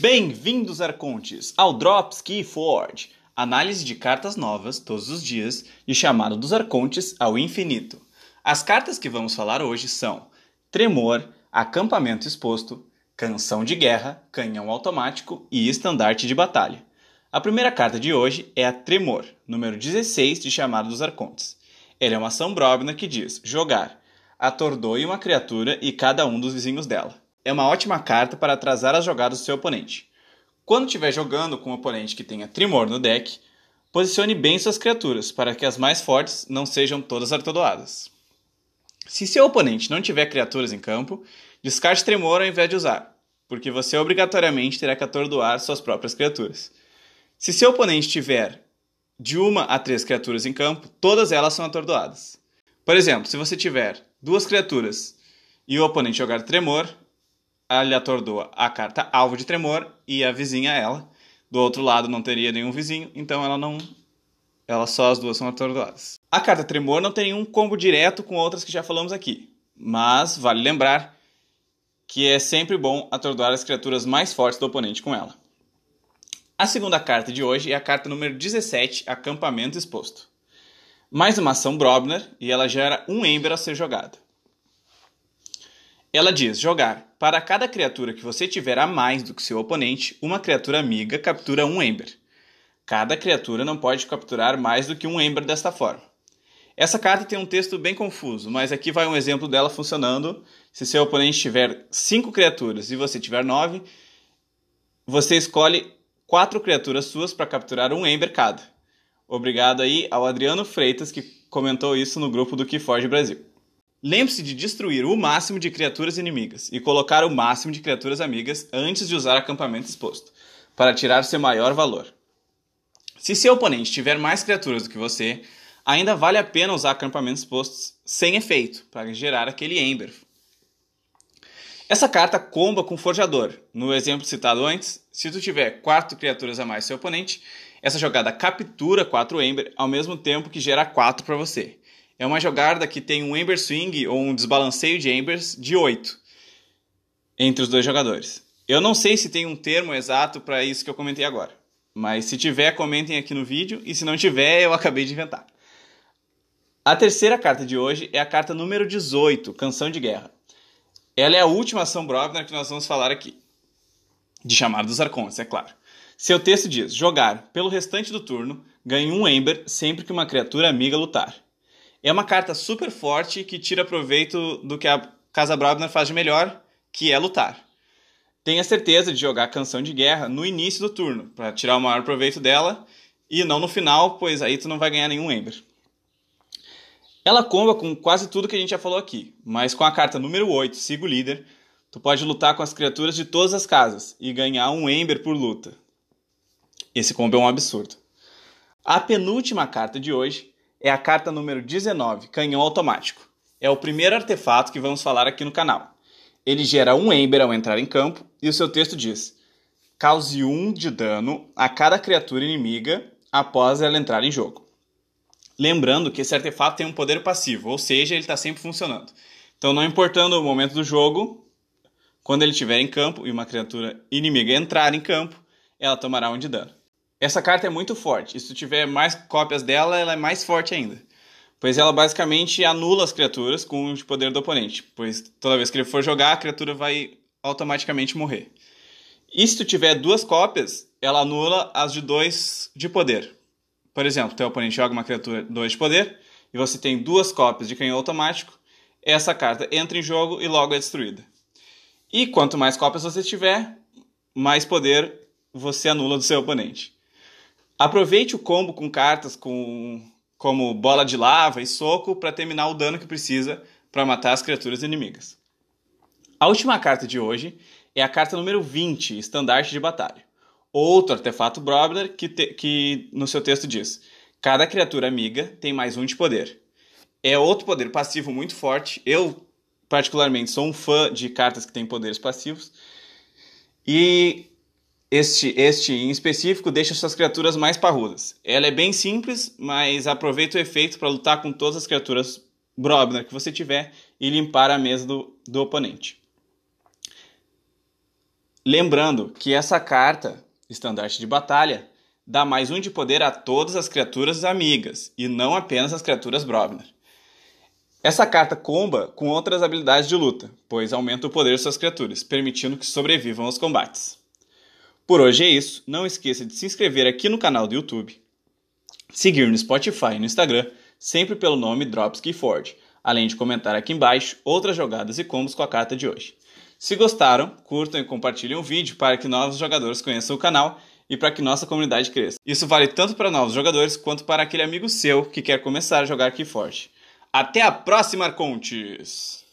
Bem-vindos, Arcontes, ao Drops Keyforge, análise de cartas novas todos os dias e chamado dos Arcontes ao infinito. As cartas que vamos falar hoje são Tremor, Acampamento Exposto, Canção de Guerra, Canhão Automático e Estandarte de Batalha. A primeira carta de hoje é a Tremor, número 16 de chamado dos Arcontes. Ela é uma ação Brobna que diz jogar, atordoe uma criatura e cada um dos vizinhos dela é uma ótima carta para atrasar as jogadas do seu oponente. Quando estiver jogando com um oponente que tenha Trimor no deck, posicione bem suas criaturas para que as mais fortes não sejam todas atordoadas. Se seu oponente não tiver criaturas em campo, descarte Tremor ao invés de usar, porque você obrigatoriamente terá que atordoar suas próprias criaturas. Se seu oponente tiver de uma a três criaturas em campo, todas elas são atordoadas. Por exemplo, se você tiver duas criaturas e o oponente jogar Tremor, ele atordoa a carta alvo de tremor e a vizinha ela. Do outro lado não teria nenhum vizinho, então ela não. Ela só as duas são atordoadas. A carta tremor não tem nenhum combo direto com outras que já falamos aqui, mas vale lembrar que é sempre bom atordoar as criaturas mais fortes do oponente com ela. A segunda carta de hoje é a carta número 17, Acampamento Exposto. Mais uma ação Brobner e ela gera um Ember a ser jogado. Ela diz: jogar. Para cada criatura que você tiver a mais do que seu oponente, uma criatura amiga captura um Ember. Cada criatura não pode capturar mais do que um Ember desta forma. Essa carta tem um texto bem confuso, mas aqui vai um exemplo dela funcionando. Se seu oponente tiver cinco criaturas e você tiver nove, você escolhe quatro criaturas suas para capturar um Ember cada. Obrigado aí ao Adriano Freitas que comentou isso no grupo do Keyforge Brasil. Lembre-se de destruir o máximo de criaturas inimigas e colocar o máximo de criaturas amigas antes de usar acampamento exposto, para tirar seu maior valor. Se seu oponente tiver mais criaturas do que você, ainda vale a pena usar acampamentos expostos sem efeito, para gerar aquele Ember. Essa carta comba com Forjador. No exemplo citado antes, se tu tiver 4 criaturas a mais seu oponente, essa jogada captura 4 Ember ao mesmo tempo que gera 4 para você. É uma jogada que tem um Ember Swing ou um desbalanceio de Embers de 8 entre os dois jogadores. Eu não sei se tem um termo exato para isso que eu comentei agora, mas se tiver, comentem aqui no vídeo e se não tiver, eu acabei de inventar. A terceira carta de hoje é a carta número 18, Canção de Guerra. Ela é a última ação Brobner que nós vamos falar aqui. De chamar dos Arcontes, é claro. Seu texto diz: jogar pelo restante do turno, ganhe um Ember sempre que uma criatura amiga lutar. É uma carta super forte que tira proveito do que a Casa Brabner faz de melhor, que é lutar. Tenha certeza de jogar Canção de Guerra no início do turno, para tirar o maior proveito dela, e não no final, pois aí tu não vai ganhar nenhum Ember. Ela comba com quase tudo que a gente já falou aqui, mas com a carta número 8, Sigo Líder, tu pode lutar com as criaturas de todas as casas e ganhar um Ember por luta. Esse combo é um absurdo. A penúltima carta de hoje é a carta número 19, Canhão Automático. É o primeiro artefato que vamos falar aqui no canal. Ele gera um Ember ao entrar em campo e o seu texto diz: cause um de dano a cada criatura inimiga após ela entrar em jogo. Lembrando que esse artefato tem um poder passivo, ou seja, ele está sempre funcionando. Então, não importando o momento do jogo, quando ele estiver em campo e uma criatura inimiga entrar em campo, ela tomará um de dano. Essa carta é muito forte. E se tu tiver mais cópias dela, ela é mais forte ainda. Pois ela basicamente anula as criaturas com o poder do oponente. Pois toda vez que ele for jogar, a criatura vai automaticamente morrer. E se tu tiver duas cópias, ela anula as de dois de poder. Por exemplo, teu oponente joga uma criatura 2 de poder e você tem duas cópias de canhão automático, essa carta entra em jogo e logo é destruída. E quanto mais cópias você tiver, mais poder você anula do seu oponente. Aproveite o combo com cartas com, como bola de lava e soco para terminar o dano que precisa para matar as criaturas inimigas. A última carta de hoje é a carta número 20, Estandarte de Batalha. Outro artefato Brobler que, te, que no seu texto diz: cada criatura amiga tem mais um de poder. É outro poder passivo muito forte. Eu, particularmente, sou um fã de cartas que têm poderes passivos. E este, este em específico deixa suas criaturas mais parrudas. Ela é bem simples, mas aproveita o efeito para lutar com todas as criaturas Brobner que você tiver e limpar a mesa do, do oponente. Lembrando que essa carta, estandarte de batalha, dá mais um de poder a todas as criaturas amigas e não apenas as criaturas Brobner. Essa carta comba com outras habilidades de luta, pois aumenta o poder de suas criaturas, permitindo que sobrevivam aos combates. Por hoje é isso, não esqueça de se inscrever aqui no canal do YouTube, seguir no Spotify e no Instagram, sempre pelo nome Dropsky Ford, além de comentar aqui embaixo outras jogadas e combos com a carta de hoje. Se gostaram, curtam e compartilhem o vídeo para que novos jogadores conheçam o canal e para que nossa comunidade cresça. Isso vale tanto para novos jogadores quanto para aquele amigo seu que quer começar a jogar Keyforge. Até a próxima, Arcontes!